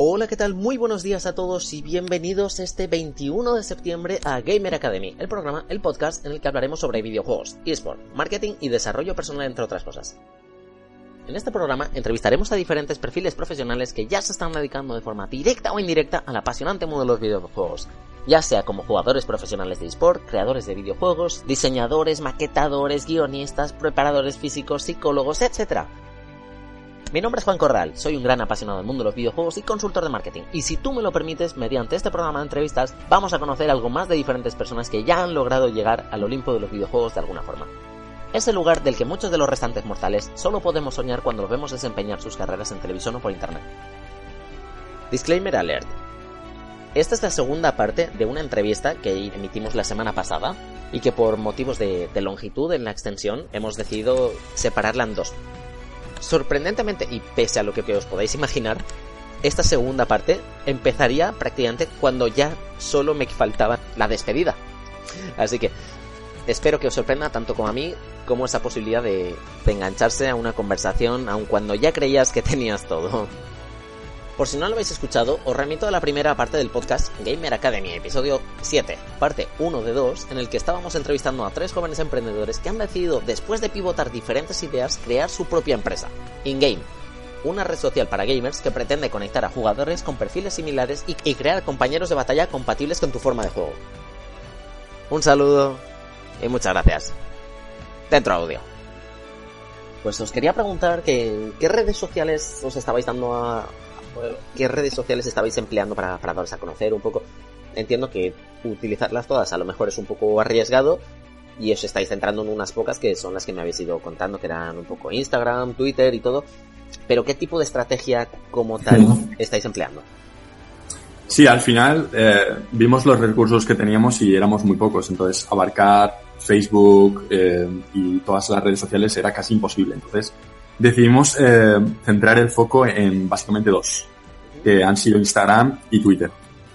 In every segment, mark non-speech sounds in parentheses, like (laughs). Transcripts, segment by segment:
Hola, ¿qué tal? Muy buenos días a todos y bienvenidos este 21 de septiembre a Gamer Academy, el programa, el podcast en el que hablaremos sobre videojuegos, eSport, marketing y desarrollo personal, entre otras cosas. En este programa entrevistaremos a diferentes perfiles profesionales que ya se están dedicando de forma directa o indirecta al apasionante mundo de los videojuegos, ya sea como jugadores profesionales de eSport, creadores de videojuegos, diseñadores, maquetadores, guionistas, preparadores físicos, psicólogos, etc. Mi nombre es Juan Corral, soy un gran apasionado del mundo de los videojuegos y consultor de marketing. Y si tú me lo permites, mediante este programa de entrevistas vamos a conocer algo más de diferentes personas que ya han logrado llegar al Olimpo de los videojuegos de alguna forma. Es el lugar del que muchos de los restantes mortales solo podemos soñar cuando los vemos desempeñar sus carreras en televisión o por internet. Disclaimer alert. Esta es la segunda parte de una entrevista que emitimos la semana pasada y que por motivos de, longitud en la extensión hemos decidido separarla en dos sorprendentemente, y pese a lo que os podáis imaginar, esta segunda parte empezaría prácticamente cuando ya solo me faltaba la despedida. Así que espero que os sorprenda tanto como a mí como esa posibilidad de, de engancharse a una conversación aun cuando ya creías que tenías todo. Por si no lo habéis escuchado, os remito a la primera parte del podcast Gamer Academy, episodio 7, parte 1 de 2, en el que estábamos entrevistando a tres jóvenes emprendedores que han decidido, después de pivotar diferentes ideas, crear su propia empresa, InGame, una red social para gamers que pretende conectar a jugadores con perfiles similares y, crear compañeros de batalla compatibles con tu forma de juego. Un saludo y muchas gracias. Dentro audio. Pues os quería preguntar que, qué redes sociales os estabais dando a, qué redes sociales estabais empleando para, para daros a conocer un poco. Entiendo que utilizarlas todas a lo mejor es un poco arriesgado y os estáis centrando en unas pocas que son las que me habéis ido contando, que eran un poco Instagram, Twitter y todo. Pero ¿qué tipo de estrategia como tal estáis empleando? Sí, al final eh, vimos los recursos que teníamos y éramos muy pocos, entonces abarcar Facebook eh, y todas las redes sociales era casi imposible. Entonces decidimos eh, centrar el foco en básicamente dos, que han sido Instagram y Twitter.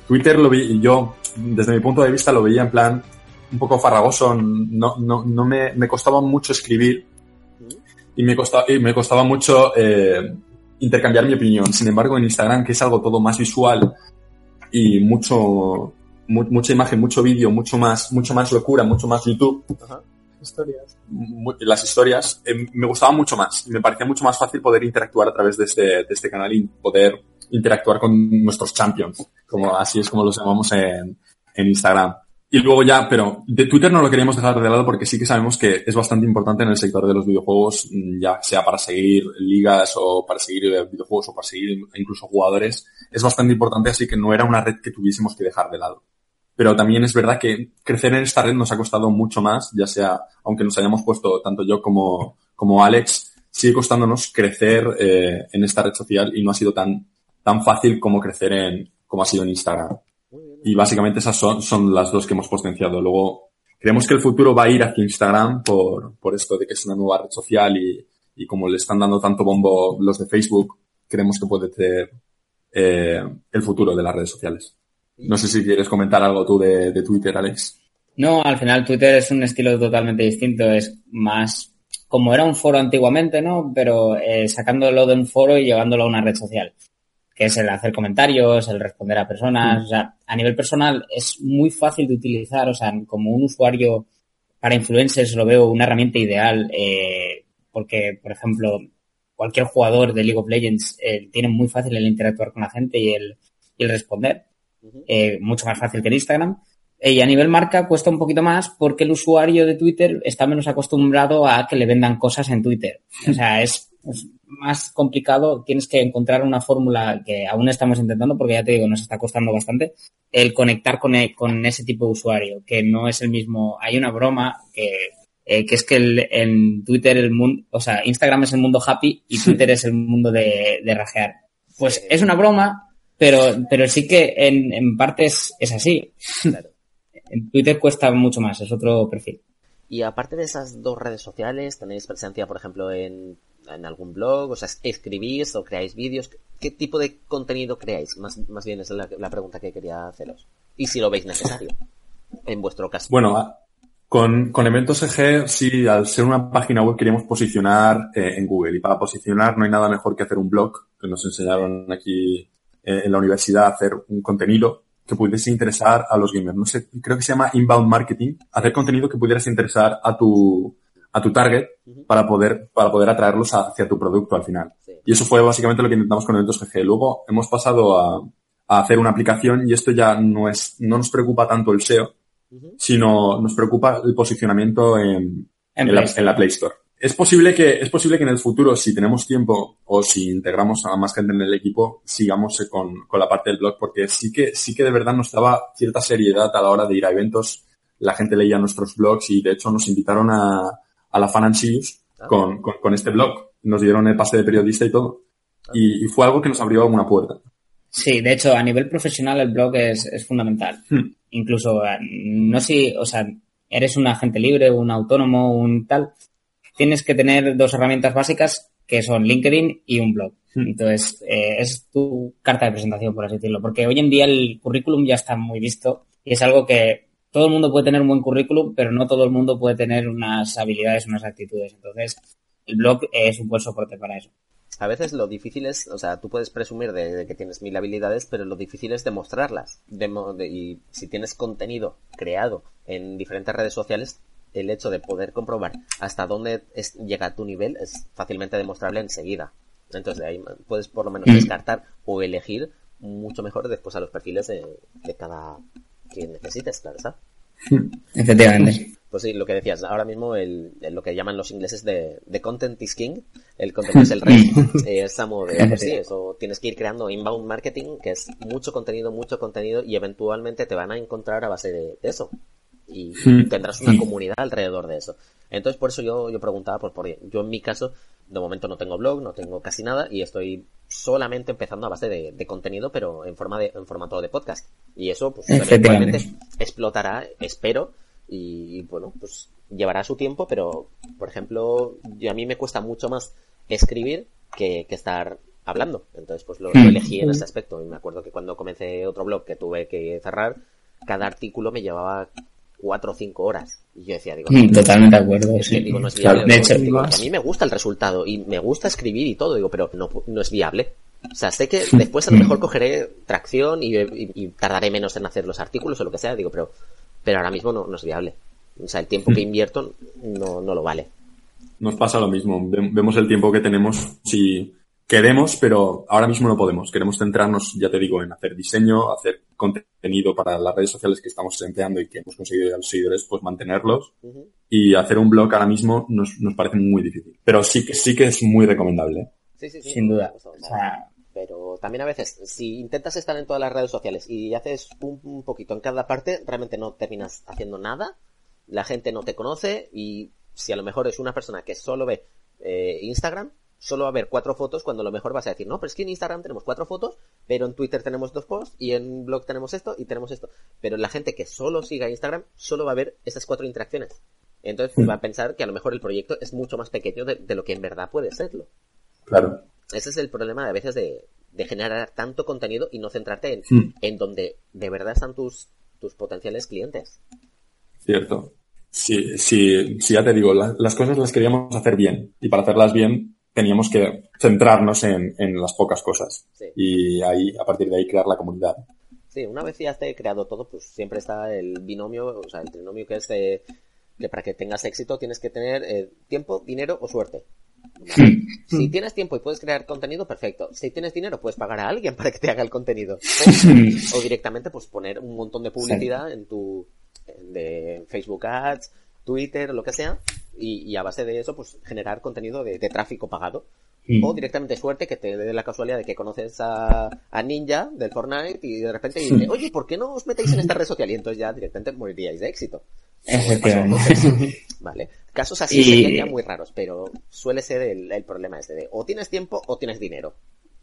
Twitter lo vi, yo desde mi punto de vista lo veía en plan un poco farragoso, no, no, no me, me costaba mucho escribir y me costaba, y me costaba mucho eh, intercambiar mi opinión. Sin embargo, en Instagram, que es algo todo más visual y mucho, mu mucha imagen, mucho vídeo, mucho más, mucho más locura, mucho más YouTube, Ajá. Historias. las historias, eh, me gustaba mucho más. Me parecía mucho más fácil poder interactuar a través de este, de este canal y poder interactuar con nuestros champions, como así es como los llamamos en, en Instagram. Y luego ya, pero de Twitter no lo queríamos dejar de lado porque sí que sabemos que es bastante importante en el sector de los videojuegos, ya sea para seguir ligas o para seguir videojuegos o para seguir incluso jugadores. Es bastante importante, así que no era una red que tuviésemos que dejar de lado pero también es verdad que crecer en esta red nos ha costado mucho más, ya sea, aunque nos hayamos puesto tanto yo como, como Alex, sigue costándonos crecer eh, en esta red social y no ha sido tan, tan fácil como crecer en, como ha sido en Instagram. Y básicamente esas son, son las dos que hemos potenciado. Luego, creemos que el futuro va a ir hacia Instagram por, por esto de que es una nueva red social y, y como le están dando tanto bombo los de Facebook, creemos que puede ser eh, el futuro de las redes sociales. No sé si quieres comentar algo tú de, de, Twitter, Alex. No, al final Twitter es un estilo totalmente distinto. Es más como era un foro antiguamente, ¿no? Pero eh, sacándolo de un foro y llevándolo a una red social. Que es el hacer comentarios, el responder a personas. Mm. O sea, a nivel personal es muy fácil de utilizar. O sea, como un usuario para influencers lo veo una herramienta ideal. Eh, porque, por ejemplo, cualquier jugador de League of Legends eh, tiene muy fácil el interactuar con la gente y el, y el responder eh, mucho más fácil que en Instagram. Y a nivel marca cuesta un poquito más porque el usuario de Twitter está menos acostumbrado a que le vendan cosas en Twitter. O sea, (laughs) es, es más complicado. Tienes que encontrar una fórmula que aún estamos intentando porque ya te digo, nos está costando bastante el conectar con, e, con ese tipo de usuario, que no es el mismo. Hay una broma que eh, que es que el, en Twitter el mundo, o sea, Instagram es el mundo happy y (laughs) Twitter es el mundo de, de rajear. Pues es una broma, pero, pero sí que en, en parte es, es así. Claro. (laughs) En Twitter cuesta mucho más, es otro perfil. Y aparte de esas dos redes sociales, ¿tenéis presencia, por ejemplo, en, en algún blog? O sea, ¿escribís o creáis vídeos? ¿Qué tipo de contenido creáis? Más, más bien es la, la pregunta que quería haceros. Y si lo veis necesario, (laughs) en vuestro caso. Bueno, con, con Eventos EG, sí, al ser una página web queríamos posicionar eh, en Google. Y para posicionar no hay nada mejor que hacer un blog, que nos enseñaron aquí en la universidad hacer un contenido que pudiese interesar a los gamers. No sé, creo que se llama inbound marketing, hacer contenido que pudieras interesar a tu, a tu target para poder, para poder atraerlos hacia tu producto al final. Y eso fue básicamente lo que intentamos con Eventos GG. Luego hemos pasado a, a hacer una aplicación y esto ya no es, no nos preocupa tanto el SEO, sino nos preocupa el posicionamiento en, en, la, en, la, Play Store. Es posible que, es posible que en el futuro, si tenemos tiempo o si integramos a más gente en el equipo, sigamos con, con la parte del blog, porque sí que, sí que de verdad nos daba cierta seriedad a la hora de ir a eventos. La gente leía nuestros blogs y de hecho nos invitaron a, a la Fan and ah. con, con, con, este blog. Nos dieron el pase de periodista y todo. Ah. Y, y, fue algo que nos abrió alguna puerta. Sí, de hecho, a nivel profesional el blog es, es fundamental. Hmm. Incluso, eh, no si, o sea, eres un agente libre, un autónomo, un tal, tienes que tener dos herramientas básicas que son LinkedIn y un blog. Hmm. Entonces, eh, es tu carta de presentación, por así decirlo. Porque hoy en día el currículum ya está muy visto y es algo que todo el mundo puede tener un buen currículum, pero no todo el mundo puede tener unas habilidades, unas actitudes. Entonces, el blog es un buen soporte para eso. A veces lo difícil es, o sea, tú puedes presumir de, que tienes mil habilidades, pero lo difícil es demostrarlas. y si tienes contenido creado en diferentes redes sociales, el hecho de poder comprobar hasta dónde llega tu nivel es fácilmente demostrable enseguida. Entonces de ahí puedes por lo menos mm. descartar o elegir mucho mejor después a los perfiles de, de cada que necesites, claro está. Efectivamente. Pues sí, lo que decías, ahora mismo el, lo que llaman los ingleses de, de content is king, el contenido es el rey. (laughs) es de, pues sí, eso tienes que ir creando inbound marketing, que es mucho contenido, mucho contenido, y eventualmente te van a encontrar a base de, eso. Y hmm. tendrás una comunidad alrededor de eso. Entonces, por eso yo, yo preguntaba, por, por, yo en mi caso, de momento no tengo blog, no tengo casi nada, y estoy solamente empezando a base de, de contenido, pero en forma de, en formato de podcast. Y eso, pues, eventualmente explotará, espero, y bueno, pues llevará su tiempo, pero por ejemplo, yo, a mí me cuesta mucho más escribir que, que estar hablando. Entonces, pues lo, hmm. elegí en ese aspecto. Y me acuerdo que cuando comencé otro blog que tuve que cerrar, cada artículo me llevaba cuatro o cinco horas. Y yo decía, digo, hmm, totalmente de acuerdo. digo, no es viable. De hecho, a mí me gusta el resultado y me gusta escribir y todo, digo, pero no, no es viable. O sea, sé que (laughs) después a lo mejor cogeré tracción y, y, tardaré menos en hacer los artículos o lo que sea, digo, pero pero ahora mismo no, no es viable. O sea, el tiempo que mm. invierto no, no lo vale. Nos pasa lo mismo. Vemos el tiempo que tenemos si queremos, pero ahora mismo no podemos. Queremos centrarnos, ya te digo, en hacer diseño, hacer contenido para las redes sociales que estamos empleando y que hemos conseguido a los seguidores, pues mantenerlos. Y hacer un blog ahora mismo nos, nos parece muy difícil. Pero sí que, sí que es muy recomendable. Sí, sí, sí. Sin duda. O sea, pero también a veces, si intentas estar en todas las redes sociales y haces un, poquito en cada parte, realmente no terminas haciendo nada, la gente no te conoce y si a lo mejor es una persona que solo ve eh, Instagram, solo va a ver cuatro fotos cuando a lo mejor vas a decir, no, pero es que en Instagram tenemos cuatro fotos, pero en Twitter tenemos dos posts y en blog tenemos esto y tenemos esto. Pero la gente que solo siga Instagram solo va a ver esas cuatro interacciones. Entonces va a pensar que a lo mejor el proyecto es mucho más pequeño de, de lo que en verdad puede serlo. Claro. Ese es el problema de a veces de, generar tanto contenido y no centrarte en, hmm. en donde de verdad están tus, tus potenciales clientes. Cierto. Sí, sí, sí, ya te digo, las cosas las queríamos hacer bien y para hacerlas bien teníamos que centrarnos en, en las pocas cosas y ahí, a partir de ahí, crear la comunidad. Sí, una vez ya esté creado todo, pues siempre está el binomio, o sea, el trinomio que es de, que para que tengas éxito tienes que tener eh, tiempo, dinero o suerte. (laughs) Si tienes tiempo y puedes crear contenido, perfecto. Si tienes dinero, puedes pagar a alguien (laughs) para que te haga el contenido. (laughs) O, directamente, pues poner un montón de publicidad en tu, de Facebook Ads, Twitter, lo que sea, y, a base de eso, pues generar contenido de, tráfico pagado. O directamente suerte que te dé la casualidad de que conoces a, Ninja del Fortnite y de repente dice, oye, ¿por qué no os metéis en esta red social? Y entonces ya directamente moriríais de éxito. (laughs) Vale. Casos así serían ya muy raros, pero suele ser el, problema este de o tienes tiempo o tienes dinero.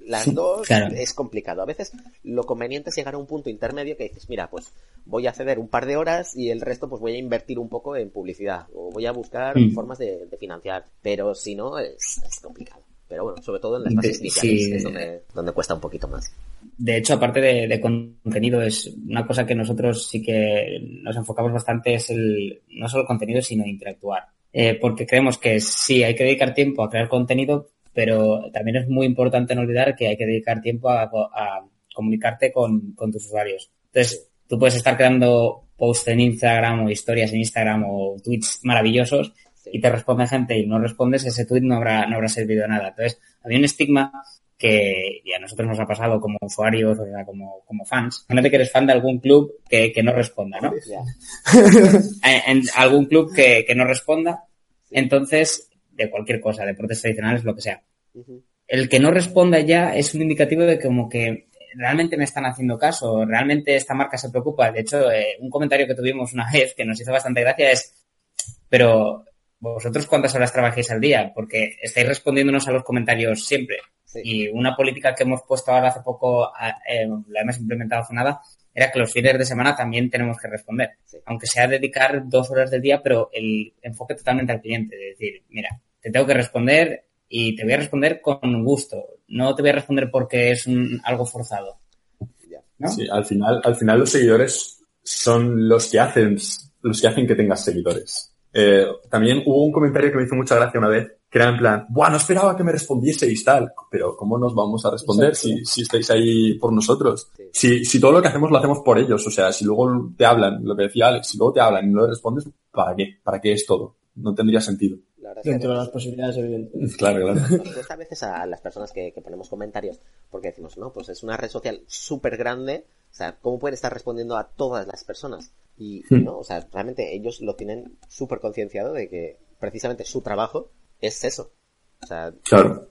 Las dos es complicado. A veces lo conveniente es llegar a un punto intermedio que dices, mira, pues voy a ceder un par de horas y el resto pues voy a invertir un poco en publicidad o voy a buscar mm. formas de, financiar. Pero si no, es, complicado. Pero bueno, sobre todo en las fases iniciales es donde, donde cuesta un poquito más de hecho, aparte de, contenido, es una cosa que nosotros sí que nos enfocamos bastante es el, no solo el contenido, sino interactuar. Eh, porque creemos que sí, hay que dedicar tiempo a crear contenido, pero también es muy importante no olvidar que hay que dedicar tiempo a, comunicarte con, con tus usuarios. Entonces, tú puedes estar creando posts en Instagram o historias en Instagram o tweets maravillosos y te responde gente y no respondes, ese tweet no habrá, no habrá servido de nada. Entonces, había un estigma que y a nosotros nos ha pasado como usuarios, o sea, como, como fans. Imagínate que eres fan de algún club que, que no responda, ¿no? (laughs) en, en, algún club que, que no responda. Entonces, de cualquier cosa, deportes tradicionales, lo que sea. El que no responda ya es un indicativo de como que realmente me están haciendo caso, realmente esta marca se preocupa. De hecho, eh, un comentario que tuvimos una (laughs) vez que nos hizo bastante gracia es, pero vosotros cuántas horas trabajáis al día, porque estáis respondiéndonos a los comentarios siempre. Sí. Y una política que hemos puesto ahora hace poco, eh, la hemos implementado hace nada, era que los fines de semana también tenemos que responder. Sí. Aunque sea dedicar dos horas del día, pero el enfoque totalmente al cliente. De decir, mira, te tengo que responder y te voy a responder con gusto. No te voy a responder porque es un, algo forzado. ¿no? Sí, al final, al final los seguidores son los que hacen, los que hacen que tengas seguidores. Eh, también hubo un comentario que me hizo mucha gracia una vez, que era en plan, Buah, no esperaba que me respondieseis tal, pero ¿cómo nos vamos a responder si, si estáis ahí por nosotros? Sí. Si, si todo lo que hacemos lo hacemos por ellos, o sea, si luego te hablan, lo que decía Alex, si luego te hablan y no le respondes, ¿para qué? ¿Para qué es todo? No tendría sentido. Dentro de las posibilidades, evidentemente. (laughs) Claro, claro. Nos cuesta a veces a las personas que, que ponemos comentarios porque decimos, no, pues es una red social súper grande, o sea, ¿cómo pueden estar respondiendo a todas las personas? Y, Hmm. no, o sea, realmente ellos lo tienen súper concienciado de que precisamente su trabajo es eso. O sea, Claro.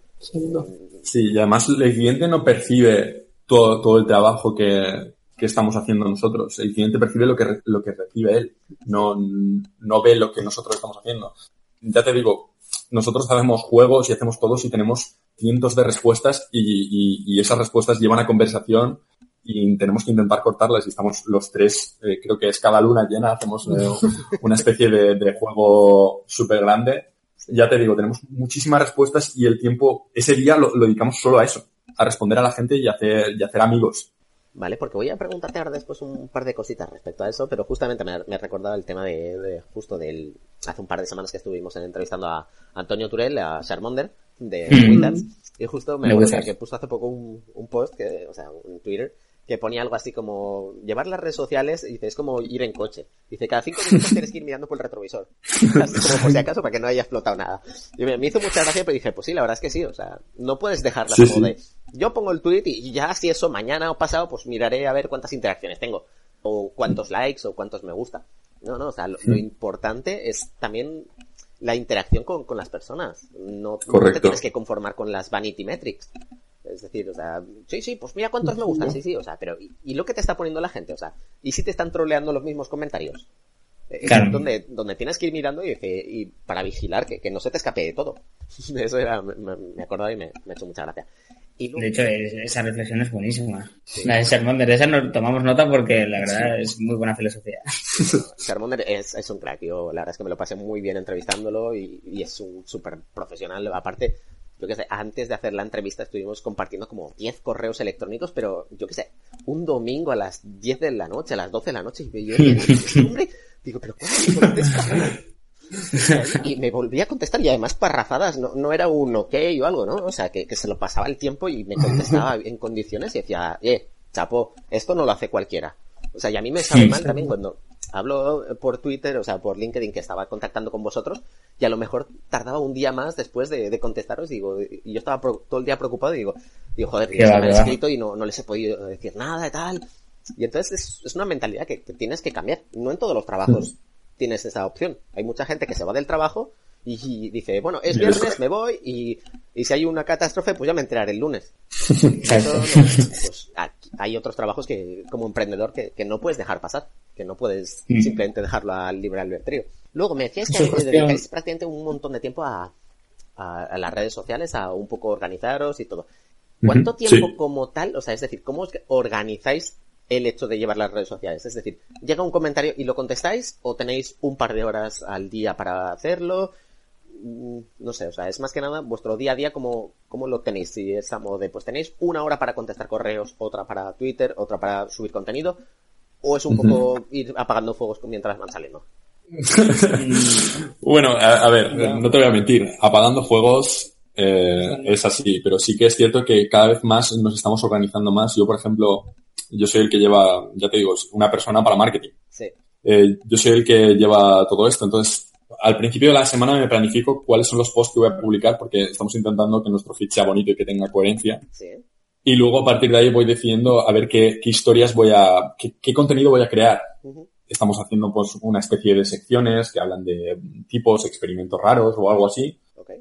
Sí, y además el cliente no percibe todo, todo el trabajo que, que estamos haciendo nosotros. El cliente percibe lo que, re- lo que recibe él. No, no ve lo que nosotros estamos haciendo. Ya te digo, nosotros hacemos juegos y hacemos todos y tenemos cientos de respuestas y, y, y esas respuestas llevan a conversación y tenemos que intentar cortarlas y estamos los tres, eh, creo que es cada luna llena, hacemos eh, (laughs) una especie de, de juego súper grande. Ya te digo, tenemos muchísimas respuestas y el tiempo, ese día lo, lo dedicamos solo a eso, a responder a la gente y hacer, y hacer amigos. Vale, porque voy a preguntarte ahora después un par de cositas respecto a eso, pero justamente me, recordado el tema de, de, justo del hace un par de semanas que estuvimos entrevistando a Antonio Turel, a Charmonder de Wizards, y justo me acuerdo que puso hace poco un, un post que, o sea, un Twitter que ponía algo así como llevar las redes sociales, dice, es como ir en coche. Dice, cada cinco minutos tienes que ir mirando por el retrovisor. (laughs) Así como por si acaso, para que no haya explotado nada. Y me, me hizo mucha gracia, pero dije, pues sí, la verdad es que sí, o sea, no puedes dejarlas Sí, como sí. de, yo pongo el tweet y ya si eso mañana o pasado, pues miraré a ver cuántas interacciones tengo. O cuántos likes o cuántos me gusta. No, no, o sea, lo, lo importante es también la interacción con, con las personas. No, no te tienes que conformar con las vanity metrics. Es decir, o sea, sí, sí, pues mira cuántos me gustan, sí, sí, o sea, pero ¿y, y lo que te está poniendo la gente? O sea, ¿y si te están troleando los mismos comentarios? Claro. Donde, donde tienes que ir mirando y, y para vigilar que, que no se te escape de todo. (laughs) Eso era, me, me acordaba y me, me ha hecho mucha gracia. Y luego- De hecho, es- esa reflexión es buenísima. La de Sermón, de esa nos tomamos nota porque la verdad es muy buena filosofía. (laughs) Charmander es, es un crack, yo la verdad es que me lo pasé muy bien entrevistándolo y, y es un súper profesional. Aparte, yo qué sé, antes de hacer la entrevista estuvimos compartiendo como 10 correos electrónicos, pero yo qué sé, un domingo a las 10 de la noche, a las 12 de la noche, y yo, (laughs) hombre, digo, pero ¿cuándo me contesta? Y me volví a contestar y además parrafadas, no, no era un ok o algo, ¿no? O sea, que, que se lo pasaba el tiempo y me contestaba en condiciones y decía, eh, chapo, esto no lo hace cualquiera. O sea, y a mí me sabe mal también cuando hablo por Twitter, o sea, por LinkedIn que estaba contactando con vosotros y a lo mejor tardaba un día más después de, de contestaros, digo, y yo estaba pro- todo el día preocupado y digo, digo, joder, que me han escrito y no, no les he podido decir nada y tal. Y entonces es, es una mentalidad que, que tienes que cambiar. No en todos los trabajos tienes esa opción. Hay mucha gente que se va del trabajo y, y dice, bueno, es viernes, me voy y, y si hay una catástrofe, pues ya me enteraré el lunes. (laughs) Eso pues, aquí- hay otros trabajos que, como emprendedor, que, que no puedes dejar pasar, que no puedes Mm. simplemente dejarlo al libre albedrío. Luego me decías que dedicáis prácticamente un montón de tiempo a, a, a las redes sociales, a un poco organizaros y todo. ¿Cuánto tiempo sí. como tal, o sea, es decir, cómo os organizáis el hecho de llevar las redes sociales? Es decir, llega un comentario y lo contestáis o tenéis un par de horas al día para hacerlo? Mm, No sé, o sea, es más que nada vuestro día a día, ¿cómo, cómo lo tenéis? Si es a modo de, pues tenéis una hora para contestar correos, otra para Twitter, otra para subir contenido, o es un poco ir apagando fuegos mientras van saliendo. (laughs) Bueno, a, a ver, no te voy a mentir. Apagando fuegos, eh, es así, pero sí que es cierto que cada vez más nos estamos organizando más. Yo, por ejemplo, yo soy el que lleva, ya te digo, una persona para marketing. Sí. Eh, yo soy el que lleva todo esto, entonces al principio de la semana me planifico cuáles son los posts que voy a publicar porque estamos intentando que nuestro feed sea bonito y que tenga coherencia. Sí. Y luego a partir de ahí voy decidiendo a ver qué, qué historias voy a, qué, qué, contenido voy a crear. Estamos haciendo pues una especie de secciones que hablan de tipos, experimentos raros o algo así.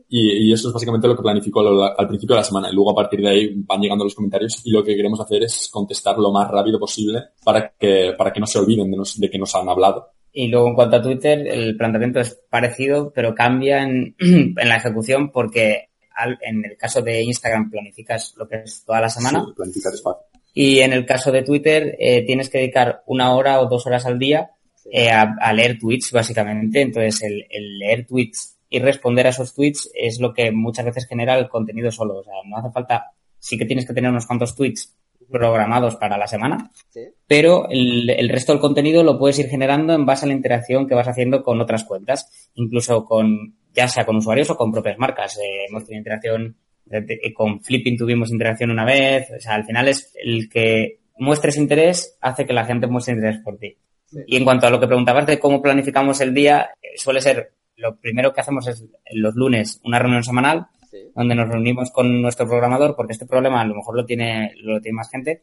Y, y eso es básicamente lo que planifico al, al principio de la semana. Y luego a partir de ahí van llegando los comentarios y lo que queremos hacer es contestar lo más rápido posible para que, para que no se olviden de, nos- de que nos han hablado. Y luego en cuanto a Twitter, el planteamiento es parecido, pero cambia en, (clears throat) en la ejecución porque al- en el caso de Instagram planificas lo que es toda la semana Sí, planificar es fácil. y en el caso de Twitter eh, tienes que dedicar una hora o dos horas al día eh, a, a leer tweets básicamente. Entonces el, el leer tweets y responder a esos tweets es lo que muchas veces genera el contenido solo. O sea, no hace falta, sí que tienes que tener unos cuantos tweets programados para la semana, Sí. pero el, el resto del contenido lo puedes ir generando en base a la interacción que vas haciendo con otras cuentas, incluso con, ya sea con usuarios o con propias marcas. Eh, hemos tenido interacción, de- de- con Flipping tuvimos interacción una vez, o sea, al final es el que muestres interés hace que la gente muestre interés por ti. Sí. Y en cuanto a lo que preguntabas de cómo planificamos el día, eh, suele ser, lo primero que hacemos es los lunes una reunión semanal Sí. donde nos reunimos con nuestro programador, porque este problema a lo mejor lo tiene, lo tiene más gente.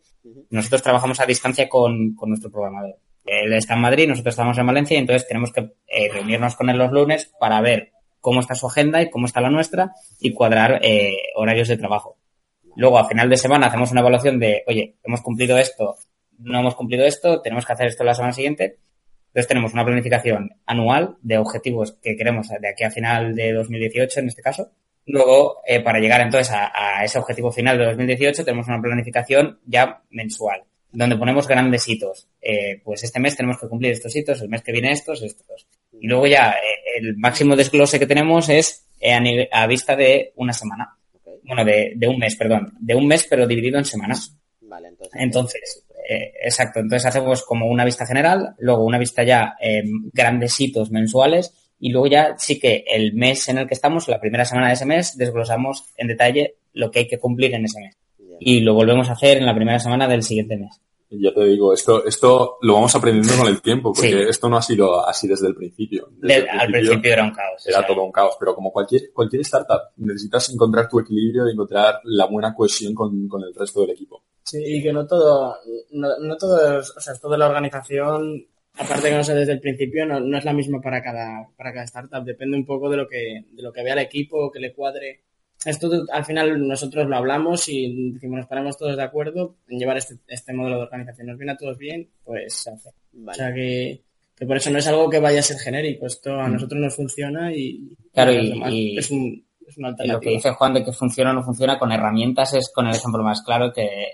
Nosotros trabajamos a distancia con, con nuestro programador. Él está en Madrid, nosotros estamos en Valencia, y entonces tenemos que eh, reunirnos con él los lunes para ver cómo está su agenda y cómo está la nuestra y cuadrar eh, horarios de trabajo. Luego, a final de semana, hacemos una evaluación de, oye, hemos cumplido esto, no hemos cumplido esto, tenemos que hacer esto la semana siguiente. Entonces tenemos una planificación anual de objetivos que queremos de aquí a final de 2018, en este caso. Luego, eh, para llegar entonces a, a ese objetivo final de 2018, tenemos una planificación ya mensual, donde ponemos grandes hitos. Eh, pues este mes tenemos que cumplir estos hitos, el mes que viene estos, estos. Y luego ya eh, el máximo desglose que tenemos es eh, a, nive- a vista de una semana. Bueno, de, de un mes, perdón. De un mes, pero dividido en semanas. Vale, entonces. Entonces, eh, exacto. Entonces hacemos como una vista general, luego una vista ya eh, grandes hitos mensuales y luego ya sí que el mes en el que estamos, la primera semana de ese mes, desglosamos en detalle lo que hay que cumplir en ese mes. Y lo volvemos a hacer en la primera semana del siguiente mes. Ya te digo, esto, esto lo vamos aprendiendo con el tiempo, porque Sí. esto no ha sido así desde el principio. Desde De- el al principio era un caos. era o sea, todo un caos, pero como cualquier, cualquier startup, necesitas encontrar tu equilibrio y encontrar la buena cohesión con, con el resto del equipo. Sí, y que no todo, no, no todo, es- o sea, toda la organización, aparte que no sé desde el principio, no, no es la misma para cada, para cada startup. Depende un poco de lo que, de lo que vea el equipo, que le cuadre. Esto al final nosotros lo hablamos y decimos, nos ponemos todos de acuerdo en llevar este, este modelo de organización. Nos viene a todos bien, pues se hace. O sea que, que por eso no es algo que vaya a ser genérico. Esto a nosotros nos funciona y, Claro, y y- demás y- es, un, Y lo que dice Juan de que funciona o no funciona con herramientas es con el ejemplo más claro que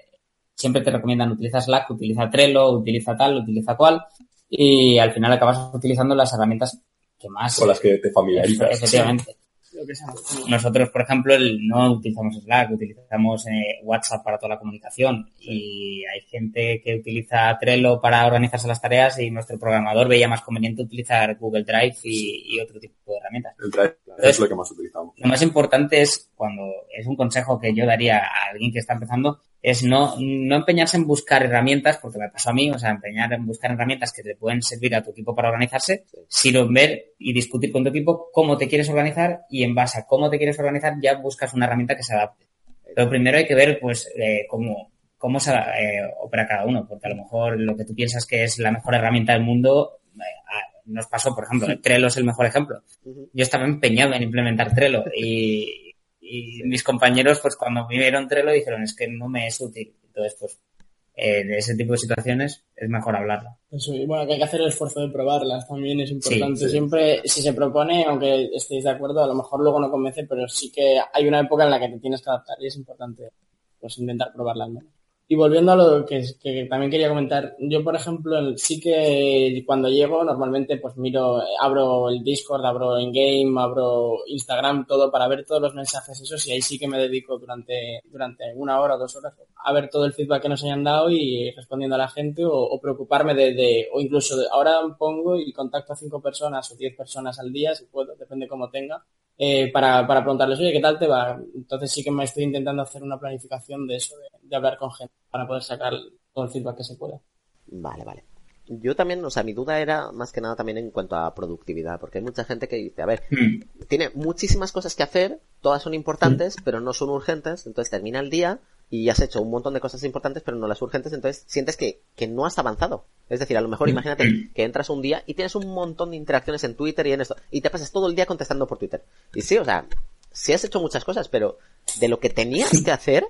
siempre te recomiendan utiliza Slack, utiliza Trello, utiliza tal, utiliza cual y al final acabas utilizando las herramientas que más Con las que te familiarizas. efectivamente. Lo que sea. Nosotros, por ejemplo, el- no utilizamos Slack, utilizamos eh, WhatsApp para toda la comunicación y hay gente que utiliza Trello para organizarse las tareas y nuestro programador veía más conveniente utilizar Google Drive y, y otro tipo de herramientas. El Drive Claro. es lo que más utilizamos. Lo más importante es, cuando es un consejo que yo daría a alguien que está empezando, es no, no empeñarse en buscar herramientas, porque me pasó a mí, o sea, empeñar en buscar herramientas que te pueden servir a tu equipo para organizarse, sino ver y discutir con tu equipo cómo te quieres organizar y en base a cómo te quieres organizar ya buscas una herramienta que se adapte. Pero primero hay que ver, pues, eh, cómo, cómo se eh, opera cada uno, porque a lo mejor lo que tú piensas que es la mejor herramienta del mundo, eh, nos pasó, por ejemplo, Trello es el mejor ejemplo yo estaba empeñado en implementar Trello y, y mis compañeros, pues cuando vieron Trello dijeron, es que no me es útil. Entonces, pues, eh, de ese tipo de situaciones es mejor hablarlo. Eso, y bueno, que hay que hacer el esfuerzo de probarlas también es importante. Sí, sí. Siempre, si se propone, aunque estéis de acuerdo, a lo mejor luego no convence, pero sí que hay una época en la que te tienes que adaptar y es importante pues intentar probarla al menos. Y volviendo a lo que, también quería comentar, yo por ejemplo sí que cuando llego normalmente pues miro, abro el Discord, abro in-game, abro Instagram, todo para ver todos los mensajes esos y ahí sí que me dedico durante, durante una hora o dos horas a ver todo el feedback que nos hayan dado y respondiendo a la gente o, preocuparme de, o incluso ahora pongo y contacto a cinco personas o diez personas al día si puedo, depende cómo tenga eh, para, para preguntarles, oye, ¿qué tal te va? Entonces sí que me estoy intentando hacer una planificación de eso, de, hablar con gente, para poder sacar todo el feedback que se pueda. Vale, vale. Yo también, o sea, mi duda era más que nada también en cuanto a productividad, porque hay mucha gente que dice, a ver, hmm. tiene muchísimas cosas que hacer, todas son importantes, hmm. pero no son urgentes, entonces termina el día y has hecho un montón de cosas importantes, pero no las urgentes, entonces sientes que, que no has avanzado. Es decir, a lo mejor imagínate que entras un día y tienes un montón de interacciones en Twitter y en esto, y te pasas todo el día contestando por Twitter. Y sí, o sea, sí has hecho muchas cosas, pero de lo que tenías que hacer,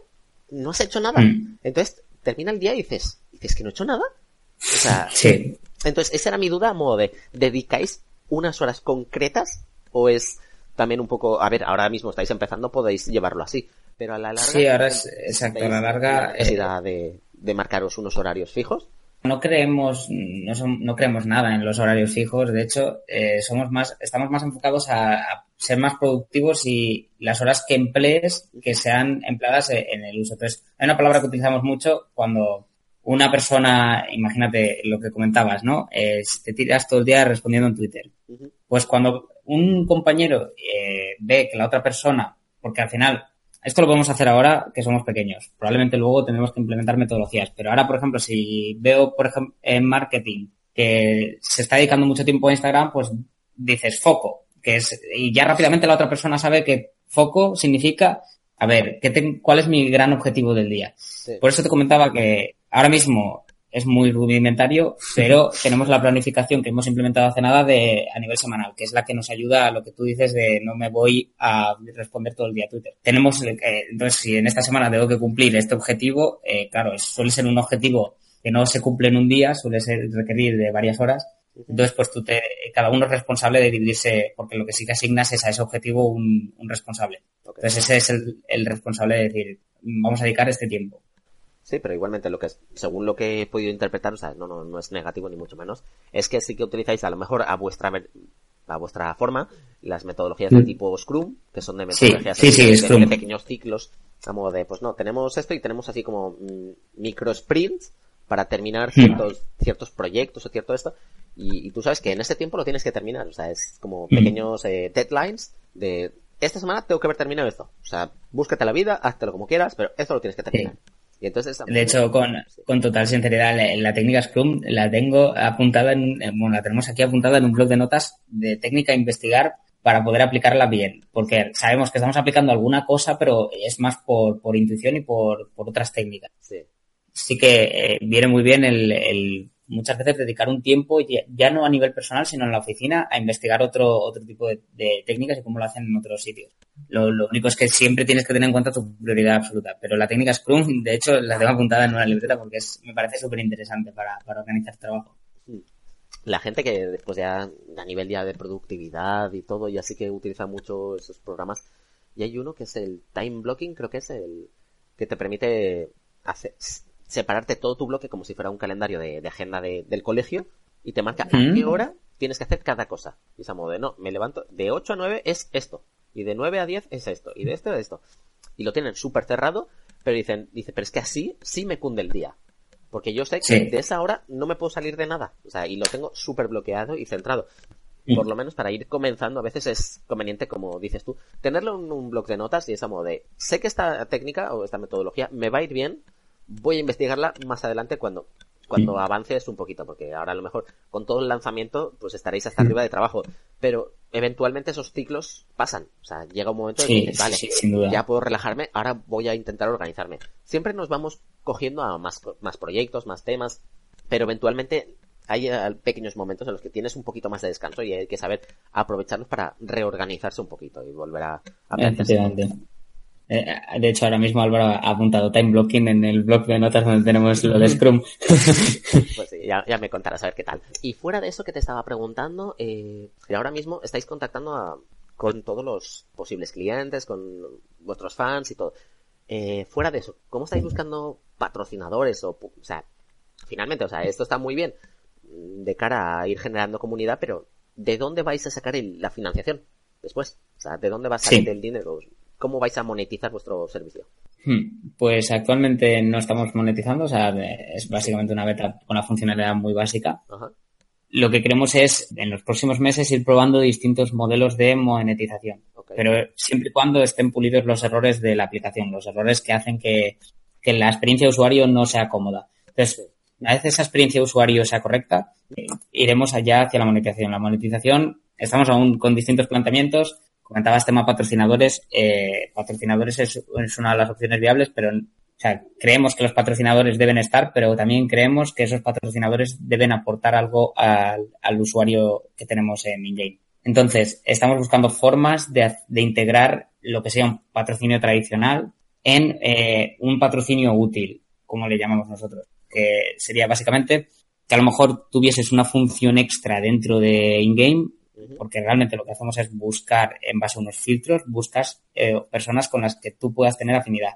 no has hecho nada. Mm. Entonces, termina el día y dices, ¿dices que no he hecho nada? O sea, sí. Entonces, esa era mi duda a modo de, ¿dedicáis unas horas concretas o es también un poco, a ver, ahora mismo estáis empezando, podéis llevarlo así, pero a la larga... Sí, ahora es, exacto, a la larga... necesidad de, de marcaros unos horarios fijos. No creemos, no, no creemos nada en los horarios fijos. De hecho, eh, somos más, estamos más enfocados a, ser más productivos y las horas que emplees que sean empleadas en el uso. Entonces, hay una palabra que utilizamos mucho cuando una persona, imagínate lo que comentabas, ¿no? te tiras todo el día respondiendo en Twitter. Pues cuando un compañero eh, ve que la otra persona, porque al final esto lo podemos hacer ahora que somos pequeños. Probablemente luego tendremos que implementar metodologías. Pero ahora, por ejemplo, si veo, por ejemplo, en marketing que se está dedicando mucho tiempo a Instagram, pues dices foco, que es, y ya rápidamente la otra persona sabe que foco significa, a ver, ¿qué ¿cuál es mi gran objetivo del día? Por eso te comentaba que ahora mismo es muy rudimentario, pero tenemos la planificación que hemos implementado hace nada de, a nivel semanal, que es la que nos ayuda a lo que tú dices de no me voy a responder todo el día a Twitter. Tenemos, eh, entonces, si en esta semana tengo que cumplir este objetivo, eh, claro, suele ser un objetivo que no se cumple en un día, suele ser requerir de varias horas. Entonces, pues tú te, cada uno es responsable de dividirse, porque lo que sí que asignas es a ese objetivo un, responsable. Entonces, ese es el, el responsable de decir, vamos a dedicar este tiempo. Sí, pero igualmente lo que es, según lo que he podido interpretar, o sea, no, no, no es negativo ni mucho menos, es que sí que utilizáis a lo mejor a vuestra a vuestra forma las metodologías de mm. tipo Scrum, que son de metodologías de, pequeños ciclos, a modo de, pues no, tenemos esto y tenemos así como mm, micro sprints para terminar mm. ciertos, ciertos proyectos o cierto esto, y, tú sabes que en ese tiempo lo tienes que terminar, o sea, es como pequeños eh, deadlines de, esta semana tengo que haber terminado esto, o sea, búscate la vida, háztelo como quieras, pero esto lo tienes que terminar. De hecho, con, con total sinceridad, la, técnica Scrum la tengo apuntada en, bueno, la tenemos aquí apuntada en un blog de notas de técnica a investigar para poder aplicarla bien, porque sabemos que estamos aplicando alguna cosa, pero es más por, por intuición y por, por otras técnicas. Sí. Sí que eh, viene muy bien el, el muchas veces dedicar un tiempo, ya, no a nivel personal, sino en la oficina, a investigar otro, otro tipo de, técnicas y cómo lo hacen en otros sitios. Lo, único es que siempre tienes que tener en cuenta tu prioridad absoluta. Pero la técnica Scrum, de hecho, la tengo apuntada en una libreta porque es, me parece súper interesante para, para organizar trabajo. La gente que después ya a nivel ya de productividad y todo, ya sí que utiliza mucho esos programas. Y hay uno que es el time blocking, creo que es el que te permite hacer, separarte todo tu bloque como si fuera un calendario de, agenda del colegio y te marca a qué hora tienes que hacer cada cosa. Y esa modo de, no, me levanto, de 8 a 9 es esto, y de 9 a 10 es esto, y de esto a esto. Y lo tienen súper cerrado, pero dicen, dice, pero es que así sí me cunde el día. Porque yo sé que de esa hora no me puedo salir de nada. O sea, y lo tengo súper bloqueado y centrado. Por lo menos para ir comenzando, a veces es conveniente, como dices tú, tenerlo en un blog de notas y esa modo de, sé que esta técnica o esta metodología me va a ir bien, voy a investigarla más adelante cuando cuando avances un poquito, porque ahora a lo mejor con todo el lanzamiento pues estaréis hasta arriba de trabajo, pero eventualmente esos ciclos pasan, o sea, llega un momento en que dices, vale, ya puedo relajarme, ahora voy a intentar organizarme. Siempre nos vamos cogiendo a más, más proyectos, más temas, pero eventualmente hay eh, pequeños momentos en los que tienes un poquito más de descanso y hay que saber aprovecharlos para reorganizarse un poquito y volver a, a eh, de hecho, ahora mismo Álvaro ha apuntado time blocking en el blog de notas donde tenemos lo de Scrum. (laughs) pues sí, ya, me contarás a ver qué tal. Y fuera de eso que te estaba preguntando, eh, ahora mismo estáis contactando con todos los posibles clientes, con vuestros fans y todo. Eh, fuera de eso, ¿cómo estáis buscando patrocinadores? O, o sea, finalmente, o sea, esto está muy bien de cara a ir generando comunidad, pero ¿de dónde vais a sacar la financiación después? O sea, ¿de dónde va a salir el dinero? ¿Cómo vais a monetizar vuestro servicio? Hmm, pues actualmente no estamos monetizando, o sea, es básicamente una beta con una funcionalidad muy básica. lo que queremos es, en los próximos meses, ir probando distintos modelos de monetización. Pero siempre y cuando estén pulidos los errores de la aplicación, los errores que hacen que, que la experiencia de usuario no sea cómoda. Entonces, una vez esa experiencia de usuario sea correcta, iremos allá hacia la monetización. La monetización, estamos aún con distintos planteamientos. Comentabas tema patrocinadores. Eh, patrocinadores es, una de las opciones viables, pero o sea, creemos que los patrocinadores deben estar, pero también creemos que esos patrocinadores deben aportar algo al, usuario que tenemos en InGame. Entonces, estamos buscando formas de, integrar lo que sea un patrocinio tradicional en eh, un patrocinio útil, como le llamamos nosotros que sería básicamente que a lo mejor tuvieses una función extra dentro de in-game, porque realmente lo que hacemos es buscar en base a unos filtros, buscas eh, personas con las que tú puedas tener afinidad.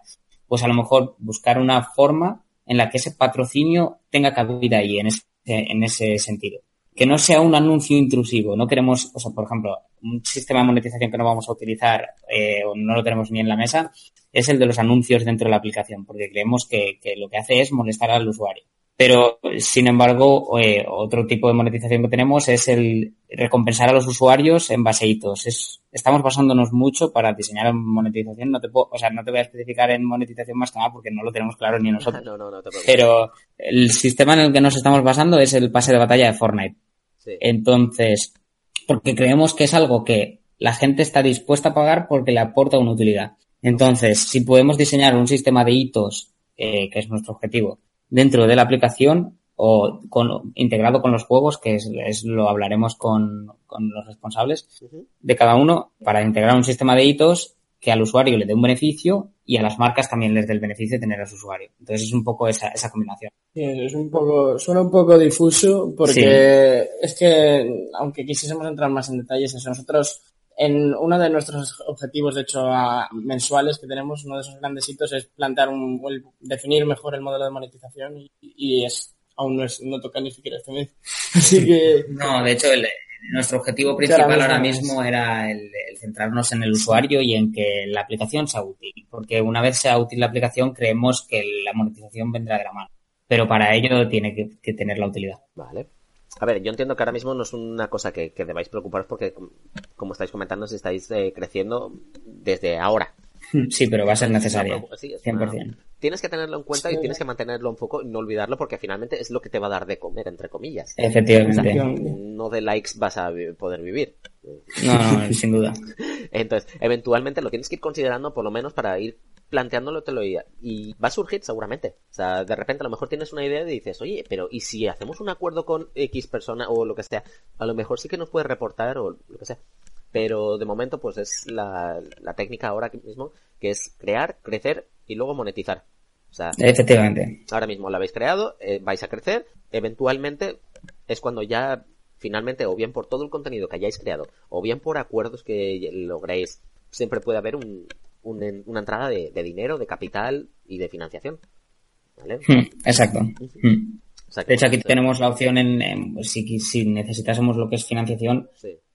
Pues a lo mejor buscar una forma en la que ese patrocinio tenga cabida ahí, en ese, en ese sentido. Que no sea un anuncio intrusivo. No queremos, o sea, por ejemplo, un sistema de monetización que no vamos a utilizar eh, o no lo tenemos ni en la mesa es el de los anuncios dentro de la aplicación, porque creemos que, lo que hace es molestar al usuario. Pero, sin embargo, eh, otro tipo de monetización que tenemos es el recompensar a los usuarios en base a hitos. Es, estamos basándonos mucho para diseñar monetización. No te puedo, o sea, no te voy a especificar en monetización más que nada porque no lo tenemos claro ni nosotros. (laughs) Pero el sistema en el que nos estamos basando es el pase de batalla de Fortnite. Entonces, porque creemos que es algo que la gente está dispuesta a pagar porque le aporta una utilidad. Entonces, si podemos diseñar un sistema de hitos, eh, que es nuestro objetivo, dentro de la aplicación o con, integrado con los juegos, que es, lo hablaremos con, con los responsables de cada uno, para integrar un sistema de hitos que al usuario le dé un beneficio y a las marcas también les dé el beneficio de tener a su usuario. Entonces es un poco esa, esa combinación. Sí, es un poco, suena un poco difuso porque es que, aunque quisiésemos entrar más en detalles, eso nosotros en uno de nuestros objetivos, de hecho, mensuales que tenemos, uno de esos grandes hitos es plantear un, definir mejor el modelo de monetización y, es aún no, es, no toca ni siquiera este mes. (laughs) Así que... No, de hecho, el, nuestro objetivo principal ahora mismo era el, centrarnos en el usuario y en que la aplicación sea útil, porque una vez sea útil la aplicación creemos que la monetización vendrá de la mano, pero para ello tiene que, tener la utilidad. Vale. A ver, yo entiendo que ahora mismo no es una cosa que, debáis preocuparos porque, como estáis comentando, si estáis eh, creciendo desde ahora. (laughs) Sí, pero va a ser necesaria. 100% tienes que tenerlo en cuenta y tienes que mantenerlo un foco y no olvidarlo porque finalmente es lo que te va a dar de comer, entre comillas. Efectivamente. no de likes vas a poder vivir. No, no, (laughs) sin duda. Entonces, eventualmente lo tienes que ir considerando por lo menos para ir planteándolo te lo y va a surgir seguramente. O sea, de repente a lo mejor tienes una idea y dices, oye, pero ¿y si hacemos un acuerdo con X persona o lo que sea? A lo mejor sí que nos puede reportar o lo que sea. Pero de momento pues es la, la técnica ahora mismo que es crear, crecer y luego monetizar. Efectivamente. Ahora mismo lo habéis creado, eh, vais a crecer, eventualmente es cuando ya finalmente, o bien por todo el contenido que hayáis creado, o bien por acuerdos que logréis, siempre puede haber un, una entrada de, dinero, de capital y de financiación. ¿Vale? Hmm, exacto. De hecho, aquí tenemos la opción en, si, si, necesitásemos lo que es financiación,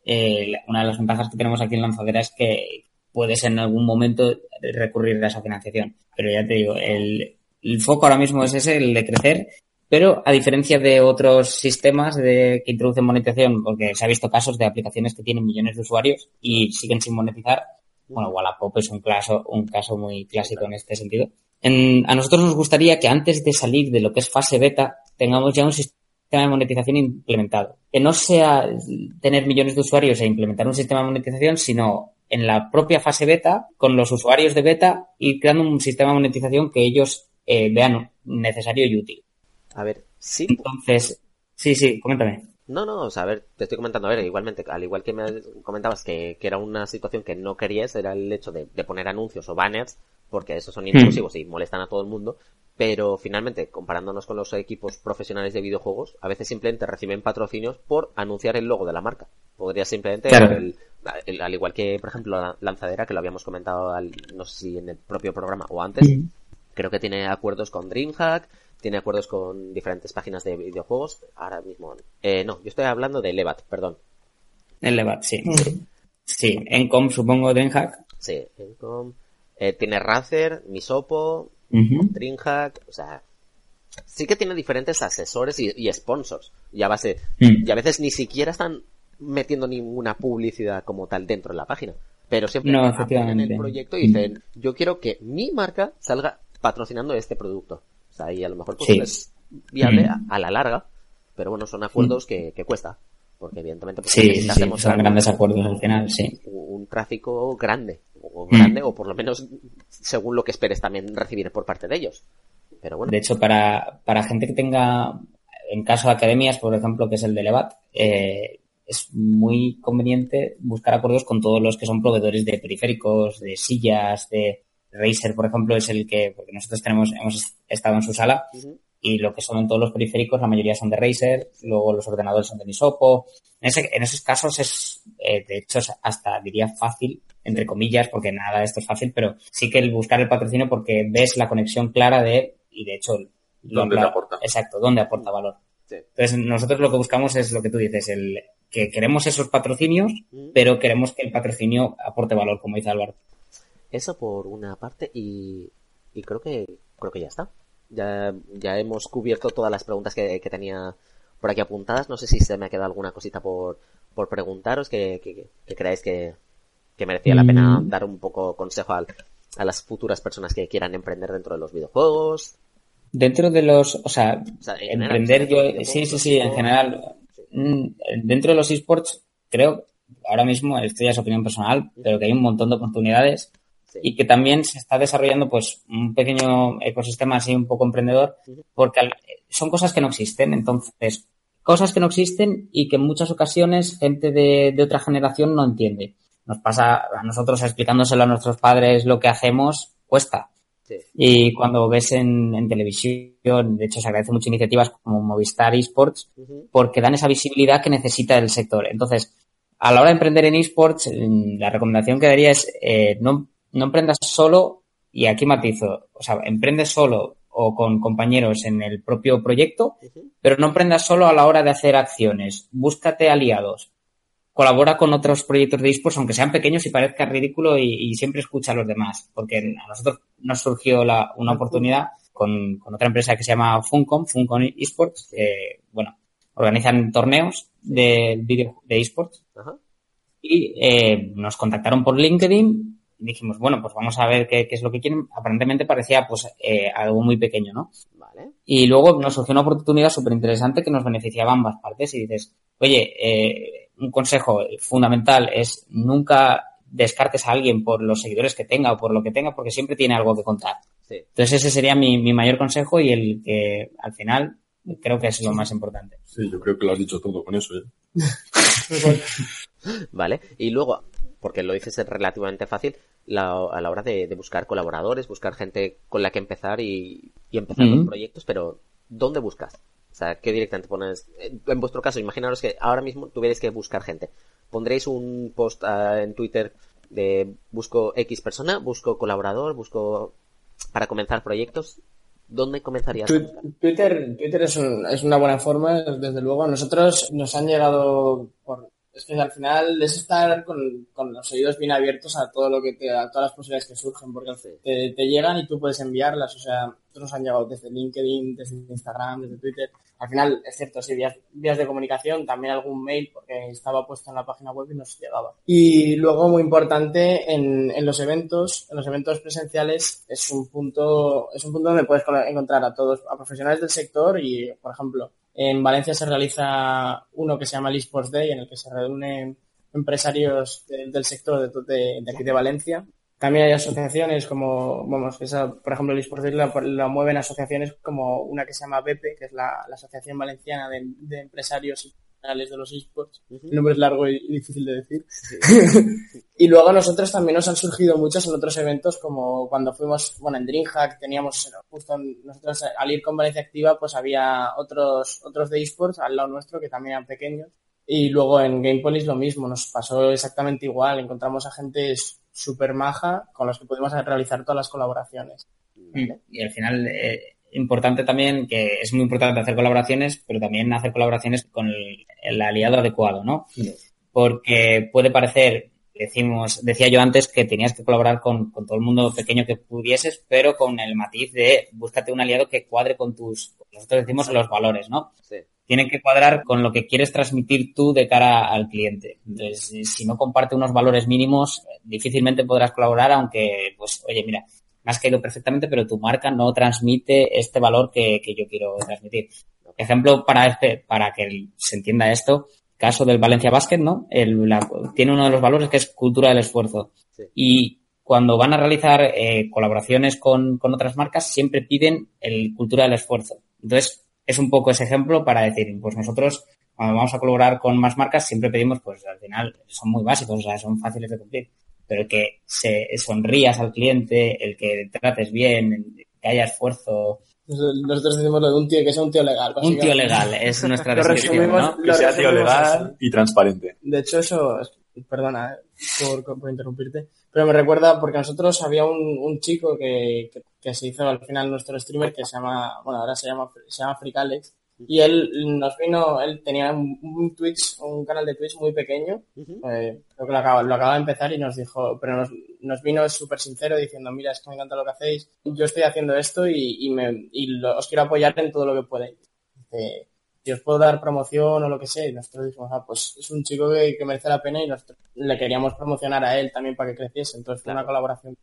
eh, una de las ventajas que tenemos aquí en Lanzadera es que puedes en algún momento recurrir a esa financiación. Pero ya te digo, el, foco ahora mismo es ese, el de crecer, pero a diferencia de otros sistemas de, que introducen monetización, porque se ha visto casos de aplicaciones que tienen millones de usuarios y siguen sin monetizar, bueno, Wallapop es un caso, un caso muy clásico en este sentido. A nosotros nos gustaría que antes de salir de lo que es fase beta, tengamos ya un sistema de monetización implementado. Que no sea tener millones de usuarios e implementar un sistema de monetización, sino en la propia fase beta con los usuarios de beta y creando un sistema de monetización que ellos eh, vean necesario y útil. A ver, sí. Entonces, sí, sí, coméntame. No, no, o sea, a ver, te estoy comentando, a ver, igualmente, al igual que me comentabas que, era una situación que no querías, era el hecho de, poner anuncios o banners, porque esos son intrusivos y molestan a todo el mundo, pero finalmente, comparándonos con los equipos profesionales de videojuegos, a veces simplemente reciben patrocinios por anunciar el logo de la marca. Podría simplemente, al igual que, por ejemplo, la lanzadera, que lo habíamos comentado, al, no sé si en el propio programa o antes, creo que tiene acuerdos con DreamHack, tiene acuerdos con diferentes páginas de videojuegos. Ahora mismo, eh, no, yo estoy hablando de Levat, perdón. En Levat, sí. Sí, Encom supongo DreamHack. Sí, Encom. Eh, tiene Razer, Misopo, DreamHack, o sea, sí que tiene diferentes asesores y, sponsors. Y a base, Mm. y a veces ni siquiera están metiendo ninguna publicidad como tal dentro de la página. Pero siempre No, efectivamente. el proyecto y dicen, yo quiero que mi marca salga patrocinando este producto. O sea, y a lo mejor pues, Sí. es viable a, Mm. a la larga, pero bueno, son acuerdos que, que cuesta. Porque evidentemente pues, Sí, sí, son grandes acuerdos al final, sí. un, un tráfico grande. O Mm. grande, o por lo menos según lo que esperes también recibir por parte de ellos. Pero bueno, De hecho, para, para gente que tenga, en caso de academias, por ejemplo, que es el de Levat, eh, es muy conveniente buscar acuerdos con todos los que son proveedores de periféricos, de sillas, de Razer, por ejemplo, es el que, porque nosotros tenemos, hemos estado en su sala y lo que son todos los periféricos, la mayoría son de Razer, luego los ordenadores son de Nisopo. En, ese, en esos casos es, eh, de hecho, es hasta diría fácil, entre comillas, porque nada de esto es fácil, pero sí que el buscar el patrocinio porque ves la conexión clara de, y de hecho, ¿Dónde aporta? Exacto, dónde aporta valor. Sí. Entonces, nosotros lo que buscamos es lo que tú dices, el que queremos esos patrocinios, Ujú. pero queremos que el patrocinio aporte valor, como dice Álvaro. Eso por una parte y, y creo que creo que ya está. Ya, ya hemos cubierto todas las preguntas que, que tenía por aquí apuntadas. No sé si se me ha quedado alguna cosita por, por preguntaros que, que, que creáis que, que merecía la pena Mm. dar un poco consejo al- a las futuras personas que quieran emprender dentro de los videojuegos. Dentro de los, o sea, O sea, en general, emprender yo, sí, sí, sí, en general, mm, dentro de los esports, creo, ahora mismo, esto ya es opinión personal, pero que hay un montón de oportunidades Sí. y que también se está desarrollando pues un pequeño ecosistema así un poco emprendedor, porque son cosas que no existen, entonces, cosas que no existen y que en muchas ocasiones gente de, de otra generación no entiende. Nos pasa a nosotros explicándoselo a nuestros padres lo que hacemos, cuesta. Sí. Y cuando ves en, en televisión, de hecho se agradece mucho iniciativas como Movistar eSports, porque dan esa visibilidad que necesita el sector. Entonces, a la hora de emprender en eSports, mm, la recomendación que daría es eh, no, no emprendas solo, y aquí matizo, o sea, emprendes solo o con compañeros en el propio proyecto, pero no emprendas solo a la hora de hacer acciones. Búscate aliados. Colabora con otros proyectos de esports, aunque sean pequeños y parezca ridículo, y, y siempre escucha a los demás. Porque a nosotros nos surgió la, una oportunidad con, con otra empresa que se llama Funcom, Funcom Esports, que, bueno, organizan torneos de vídeo de esports Ajá. y eh, nos contactaron por LinkedIn y dijimos, bueno, pues vamos a ver qué, qué es lo que quieren. Aparentemente parecía pues eh, algo muy pequeño, ¿no? Vale. Y luego nos surgió una oportunidad súper interesante que nos beneficiaba a ambas partes y dices, oye, eh, un consejo fundamental es nunca descartes a alguien por los seguidores que tenga o por lo que tenga porque siempre tiene algo que contar. Sí. Entonces ese sería mi, mi mayor consejo y el que al final creo que es lo más importante. Sí, yo creo que lo has dicho todo con eso, ¿eh? (laughs) Vale. Y luego, porque lo dices es relativamente fácil, la- a la hora de, de buscar colaboradores, buscar gente con la que empezar y, y empezar los proyectos, pero ¿dónde buscas? O sea, ¿qué directamente pones? En en vuestro caso, imaginaros que ahora mismo tuvierais que buscar gente. ¿Pondréis un post ah, en Twitter de busco X persona, busco colaborador, busco para comenzar proyectos? ¿Dónde comenzarías? Twitter, Twitter es, un- es una buena forma, desde luego. Nosotros nos han llegado por... Es que al final es estar con, con los oídos bien abiertos a todo lo que te, a todas las posibilidades que surgen, porque te, te llegan y tú puedes enviarlas. O sea, nos han llegado desde LinkedIn, desde Instagram, desde Twitter. Al final, es cierto, sí, vías, vías de comunicación, también algún mail, porque estaba puesto en la página web y nos llegaba. Y luego, muy importante, en, en los eventos, en los eventos presenciales, es un punto, es un punto donde puedes encontrar a todos, a profesionales del sector y, por ejemplo, en Valencia se realiza uno que se llama el eSports Day, en el que se reúnen empresarios de- del sector de, aquí de Valencia. También hay asociaciones como, vamos, por ejemplo, el eSports Day la, la mueven asociaciones como una que se llama BEPE, que es la, la Asociación Valenciana de, Empresarios de los eSports. El nombre es largo y, difícil de decir. (laughs) y luego nosotros también nos han surgido muchos en otros eventos, como cuando fuimos, bueno, en DreamHack teníamos justo en- nosotros al ir con Valencia Activa, pues había otros, otros de esports al lado nuestro que también eran pequeños. Y luego en Gamepolis lo mismo, nos pasó exactamente igual. Encontramos a gente súper maja con los que pudimos realizar todas las colaboraciones. Y al final, eh, importante también, que es muy importante hacer colaboraciones, pero también hacer colaboraciones con el, el aliado adecuado, ¿no? Porque puede parecer decimos, decía yo antes que tenías que colaborar con, con, todo el mundo pequeño que pudieses, pero con el matiz de búscate un aliado que cuadre con tus, nosotros decimos los valores, ¿no? Sí. Tiene que cuadrar con lo que quieres transmitir tú de cara al cliente. Entonces, si no comparte unos valores mínimos, difícilmente podrás colaborar, aunque, pues, oye, mira, me has caído perfectamente, pero tu marca no transmite este valor que, que yo quiero transmitir. Ejemplo para, este, para que se entienda esto, caso del Valencia Basket, ¿no? El, la, tiene uno de los valores que es cultura del esfuerzo. Sí. Y cuando van a realizar eh, colaboraciones con, con, otras marcas, siempre piden el cultura del esfuerzo. Entonces, es un poco ese ejemplo para decir, pues nosotros, cuando vamos a colaborar con más marcas, siempre pedimos, pues al final son muy básicos, o sea, son fáciles de cumplir. Pero el que se sonrías al cliente, el que trates bien, que haya esfuerzo, nosotros decimos lo de un tío que sea un tío legal. Un tío legal, es (laughs) nuestra descripción, ¿no? Que sea tío legal y transparente. De hecho, eso, perdona eh, por, por, interrumpirte, pero me recuerda porque nosotros había un, un chico que, que, que, se hizo al final nuestro streamer que se llama, bueno, ahora se llama, se llama Fricalex, y él nos vino, él tenía un, un Twitch, un canal de Twitch muy pequeño, uh -huh. eh, creo que lo acaba, lo acaba de empezar y nos dijo, pero nos, nos vino súper sincero diciendo, mira, es que me encanta lo que hacéis, yo estoy haciendo esto y, y, me, y lo, os quiero apoyar en todo lo que podéis. Dice, si os puedo dar promoción o lo que sea, y nosotros dijimos, ah, pues es un chico que, que merece la pena y nosotros le queríamos promocionar a él también para que creciese, entonces fue una colaboración.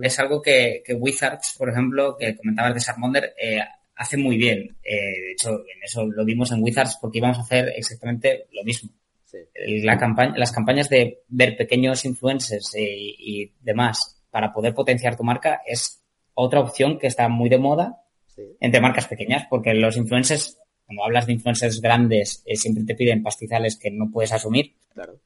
Es algo que, que Wizards, por ejemplo, que comentabas de Sarmonder, eh, hace muy bien. Eh, de hecho, en eso lo vimos en Wizards porque íbamos a hacer exactamente lo mismo. Sí. La campaña, las campañas de ver pequeños influencers y, y, demás para poder potenciar tu marca es otra opción que está muy de moda sí. entre marcas pequeñas porque los influencers, cuando hablas de influencers grandes, eh, siempre te piden pastizales que no puedes asumir. Claro.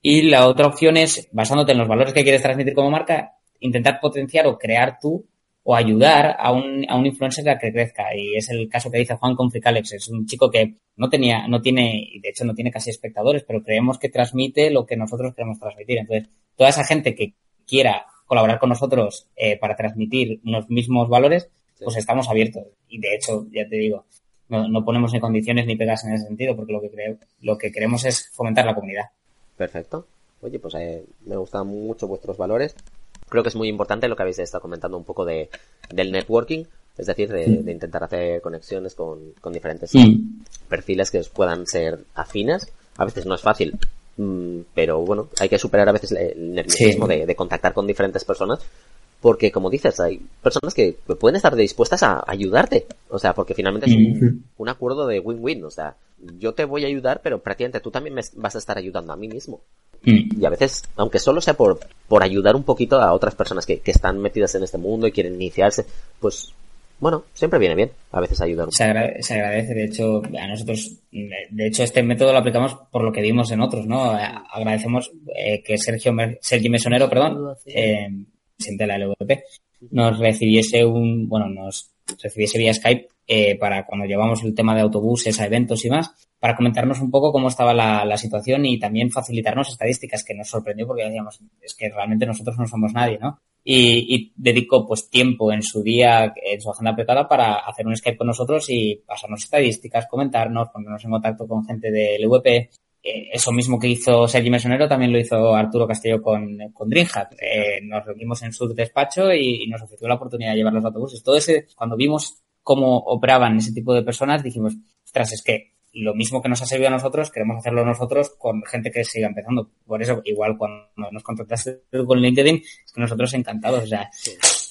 Y la otra opción es, basándote en los valores que quieres transmitir como marca, intentar potenciar o crear tú o ayudar a un, a un influencer a que crezca. Y es el caso que dice Juan con Fricalex. Es un chico que no tenía, no tiene, y de hecho no tiene casi espectadores, pero creemos que transmite lo que nosotros queremos transmitir. Entonces, toda esa gente que quiera colaborar con nosotros eh, para transmitir unos mismos valores, pues estamos abiertos. Y de hecho, ya te digo, no, no ponemos ni condiciones ni pegas en ese sentido, porque lo que creo, lo que queremos es fomentar la comunidad. Perfecto. Oye, pues eh, me gustan mucho vuestros valores creo que es muy importante lo que habéis estado comentando un poco de, del networking, es decir, de, de intentar hacer conexiones con, con diferentes perfiles que os puedan ser afines. A veces no es fácil, mm, pero bueno, hay que superar a veces el nerviosismo Sí. de, de contactar con diferentes personas. Porque, como dices, hay personas que pueden estar dispuestas a ayudarte. O sea, porque finalmente es un, un acuerdo de win-win. O sea, yo te voy a ayudar, pero prácticamente tú también me vas a estar ayudando a mí mismo. Mm. Y a veces, aunque solo sea por, por ayudar un poquito a otras personas que, que están metidas en este mundo y quieren iniciarse, pues, bueno, siempre viene bien a veces ayudar un Se, agra- se agradece, de hecho, a nosotros, de hecho, este método lo aplicamos por lo que vimos en otros, ¿no? Eh, Agradecemos eh, que Sergio, Sergio Mesonero, perdón, eh, presidente de la LVP, nos recibiese un, bueno, nos recibiese vía Skype eh, para cuando llevamos el tema de autobuses a eventos y más, para comentarnos un poco cómo estaba la, la situación y también facilitarnos estadísticas que nos sorprendió porque decíamos, es que realmente nosotros no somos nadie, ¿no? Y, y dedicó pues tiempo en su día, en su agenda apretada para hacer un Skype con nosotros y pasarnos estadísticas, comentarnos, ponernos en contacto con gente del VP. Eh, eso mismo que hizo Sergi Mesonero también lo hizo Arturo Castillo con, con DreamHack. Eh, nos reunimos en su despacho y, y, nos ofreció la oportunidad de llevar los autobuses. Todo ese, cuando vimos cómo operaban ese tipo de personas, dijimos, ostras, es que lo mismo que nos ha servido a nosotros, queremos hacerlo nosotros con gente que siga empezando. Por eso, igual cuando nos contactaste con LinkedIn, es que nosotros encantados. O sea,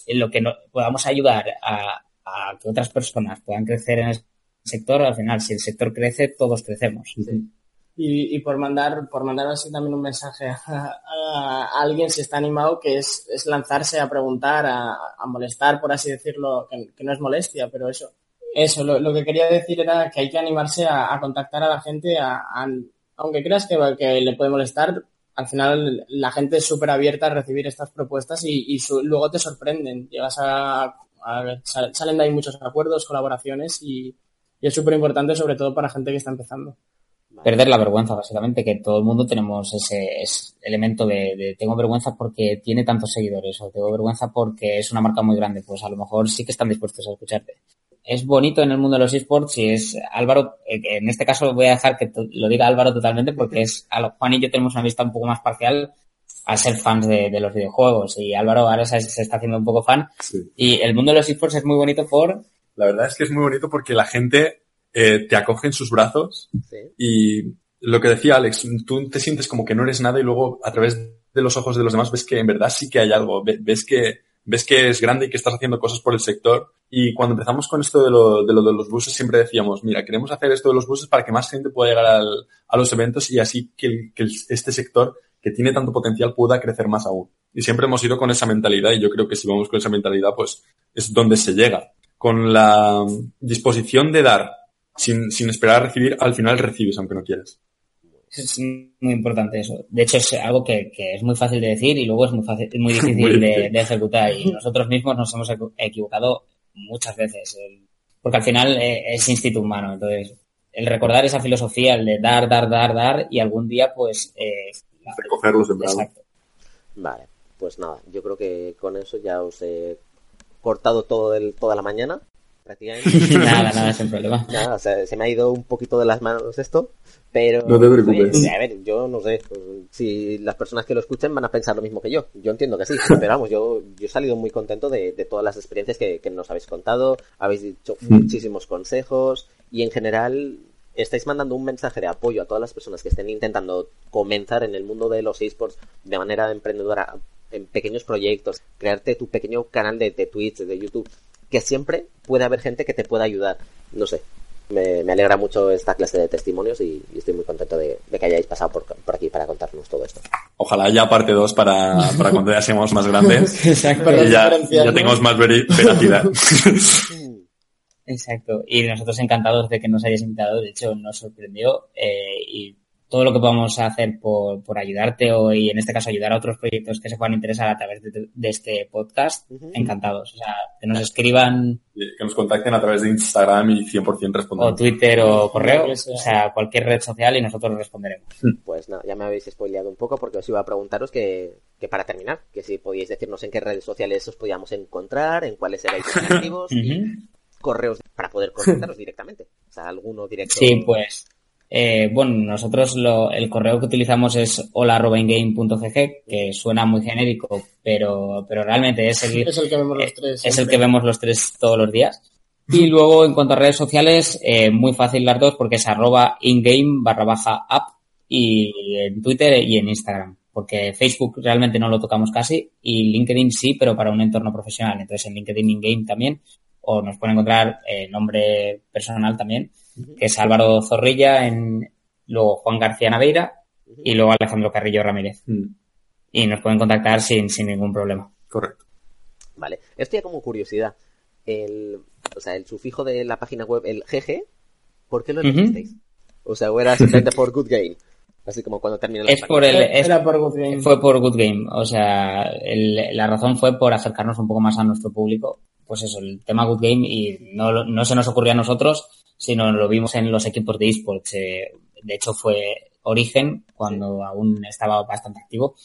en lo que no, podamos ayudar a, a, que otras personas puedan crecer en el sector, al final, si el sector crece, todos crecemos. Sí. Y, y, por mandar, por mandar así también un mensaje (laughs) a, alguien si está animado, que es, es lanzarse a preguntar, a, a molestar, por así decirlo, que, no es molestia, pero eso. Eso, lo, lo, que quería decir era que hay que animarse a, contactar a la gente, aunque creas que, le puede molestar, al final la gente es súper abierta a recibir estas propuestas y, y su, luego te sorprenden. Llegas a, salen de ahí muchos acuerdos, colaboraciones y, y es súper importante sobre todo para gente que está empezando perder la vergüenza, básicamente, que todo el mundo tenemos ese, ese elemento de, de, tengo vergüenza porque tiene tantos seguidores o tengo vergüenza porque es una marca muy grande, pues a lo mejor sí que están dispuestos a escucharte. Es bonito en el mundo de los esports y es Álvaro, eh, en este caso voy a dejar que lo diga Álvaro totalmente porque es Juan y yo tenemos una vista un poco más parcial. a ser fans de, de los videojuegos. Y Álvaro ahora se, se está haciendo un poco fan. Sí. Y el mundo de los esports es muy bonito por... La verdad es que es muy bonito porque la gente eh, te acoge en sus brazos Sí. y lo que decía Alex, tú te sientes como que no eres nada y luego a través de los ojos de los demás ves que en verdad sí que hay algo, Ve- ves que ves que es grande y que estás haciendo cosas por el sector. Y cuando empezamos con esto de lo de, lo de los buses siempre decíamos, mira, queremos hacer esto de los buses para que más gente pueda llegar al- a los eventos y así que, que este sector que tiene tanto potencial pueda crecer más aún. Y siempre hemos ido con esa mentalidad y yo creo que si vamos con esa mentalidad, pues es donde se llega. Con la disposición de dar sin, sin esperar a recibir, al final recibes aunque no quieras. Es muy importante eso. De hecho, es algo que, que es muy fácil de decir y luego es muy, fácil, muy (laughs) difícil Muy de, difícil. de ejecutar. Y (laughs) nosotros mismos nos hemos equ- equivocado muchas veces. El- Porque al final eh, es instinto humano. Entonces, el recordar esa filosofía, el de dar, dar, dar, dar y algún día, pues... Eh, Recoger los sembrados. exacto. Vale, pues nada, yo creo que con eso ya os he cortado todo el, toda la mañana, prácticamente. (laughs) nada, nada, sin problema. Nada, o sea, se me ha ido un poquito de las manos esto, pero... No te preocupes. oye, a ver, yo no sé, pues, si las personas que lo escuchen van a pensar lo mismo que yo. Yo entiendo que sí, (laughs) pero vamos, yo, yo he salido muy contento de, de todas las experiencias que, que nos habéis contado, habéis dicho muchísimos consejos y en general estáis mandando un mensaje de apoyo a todas las personas que estén intentando comenzar en el mundo de los esports de manera emprendedora en pequeños proyectos, crearte tu pequeño canal de, de Twitch, de YouTube, que siempre puede haber gente que te pueda ayudar. No sé, me, me alegra mucho esta clase de testimonios y, y estoy muy contento de, de que hayáis pasado por, por aquí para contarnos todo esto. Ojalá haya parte 2 para, para cuando ya seamos más grandes (laughs) Exacto. Y ya, ya tengamos más veri- veracidad. (laughs) Exacto. Y nosotros encantados de que nos hayas invitado. De hecho, nos sorprendió. eh, y todo lo que podamos hacer por, por ayudarte o, y en este caso, ayudar a otros proyectos que se puedan interesar a través de, de este podcast, encantados. O sea, que nos escriban que nos contacten a través de Instagram y 100% o respondemos. Twitter o correo, o sea, cualquier red social y nosotros responderemos. Pues nada, ya me habéis spoileado un poco porque os iba a preguntaros que, que para terminar, que si podíais decirnos en qué redes sociales os podíamos encontrar, en cuáles erais (laughs) activos y Ujú. correos para poder contactaros directamente. O sea, alguno directo. Sí, pues. Eh, bueno, nosotros lo, el correo que utilizamos es hola.ingame.gg, que suena muy genérico, pero, pero realmente es el, Es el que vemos los Eh, tres. es el que vemos los tres todos los días. Y luego, en cuanto a redes sociales, eh, muy fácil las dos porque es arroba ingame barra baja app y en Twitter y en Instagram. Porque Facebook realmente no lo tocamos casi y LinkedIn sí, pero para un entorno profesional. Entonces en LinkedIn ingame también. O nos pueden encontrar eh, nombre personal también, que es Álvaro Zorrilla, en, luego Juan García Naveira y luego Alejandro Carrillo Ramírez. Mm, Y nos pueden contactar sin, sin ningún problema. Correcto. Vale, esto ya como curiosidad. El, o sea, el sufijo de la página web, el GG, ¿por qué lo elegisteis? O sea, o era simplemente por Good Game. Así como cuando termina la Es por el, es Era por Good Game. Fue por Good Game, o sea, el- la razón fue por acercarnos un poco más a nuestro público. Pues eso, el tema Good Game y no, lo- no se nos ocurrió a nosotros, sino lo vimos en los equipos de esports. eh, de hecho fue Origen, cuando aún estaba bastante activo.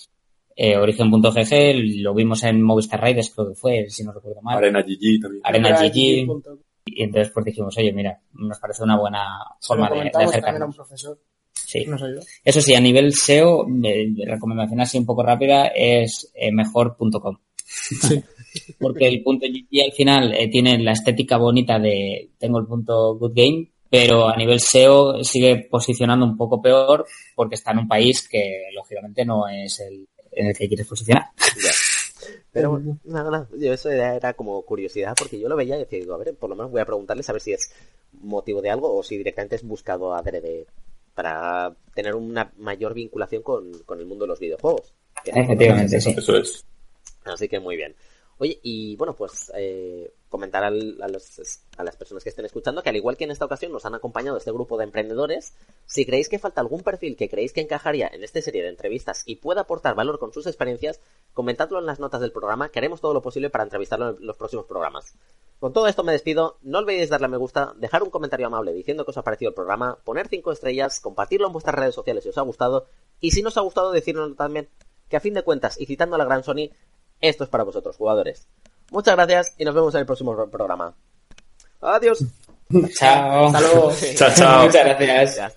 Eh, Origen.gg, lo vimos en Movistar Raiders, creo que fue, si no recuerdo mal. Arena GG también. Arena Era GG. Y entonces pues dijimos, oye, mira, nos parece una buena Se forma lo de, de también a un acercarnos. profesor. Sí. No soy yo. Eso sí, a nivel SEO, eh, recomendación así un poco rápida es eh, mejor.com. (laughs) Porque el punto GG al final eh, tiene la estética bonita de tengo el punto good game, pero a nivel SEO sigue posicionando un poco peor porque está en un país que lógicamente no es el en el que quieres posicionar. Ya. Pero bueno, nada, nada, yo eso era, era como curiosidad porque yo lo veía y decía, digo, a ver, por lo menos voy a preguntarles a ver si es motivo de algo o si directamente es buscado adrede para tener una mayor vinculación con, con el mundo de los videojuegos. Efectivamente, sí. Eso es. Así que muy bien. Oye, y bueno, pues eh, comentar al- a, a las personas que estén escuchando que al igual que en esta ocasión nos han acompañado este grupo de emprendedores, si creéis que falta algún perfil que creéis que encajaría en esta serie de entrevistas y pueda aportar valor con sus experiencias, comentadlo en las notas del programa, que haremos todo lo posible para entrevistarlo en los próximos programas. Con todo esto me despido, no olvidéis darle a me gusta, dejar un comentario amable diciendo que os ha parecido el programa, poner 5 estrellas, compartirlo en vuestras redes sociales si os ha gustado, y si no os ha gustado decírnoslo también, que a fin de cuentas, y citando a la gran Sony, esto es para vosotros, jugadores. Muchas gracias y nos vemos en el próximo programa. Adiós. (laughs) Chao. Hasta luego. (laughs) Chao, chao. Muchas gracias.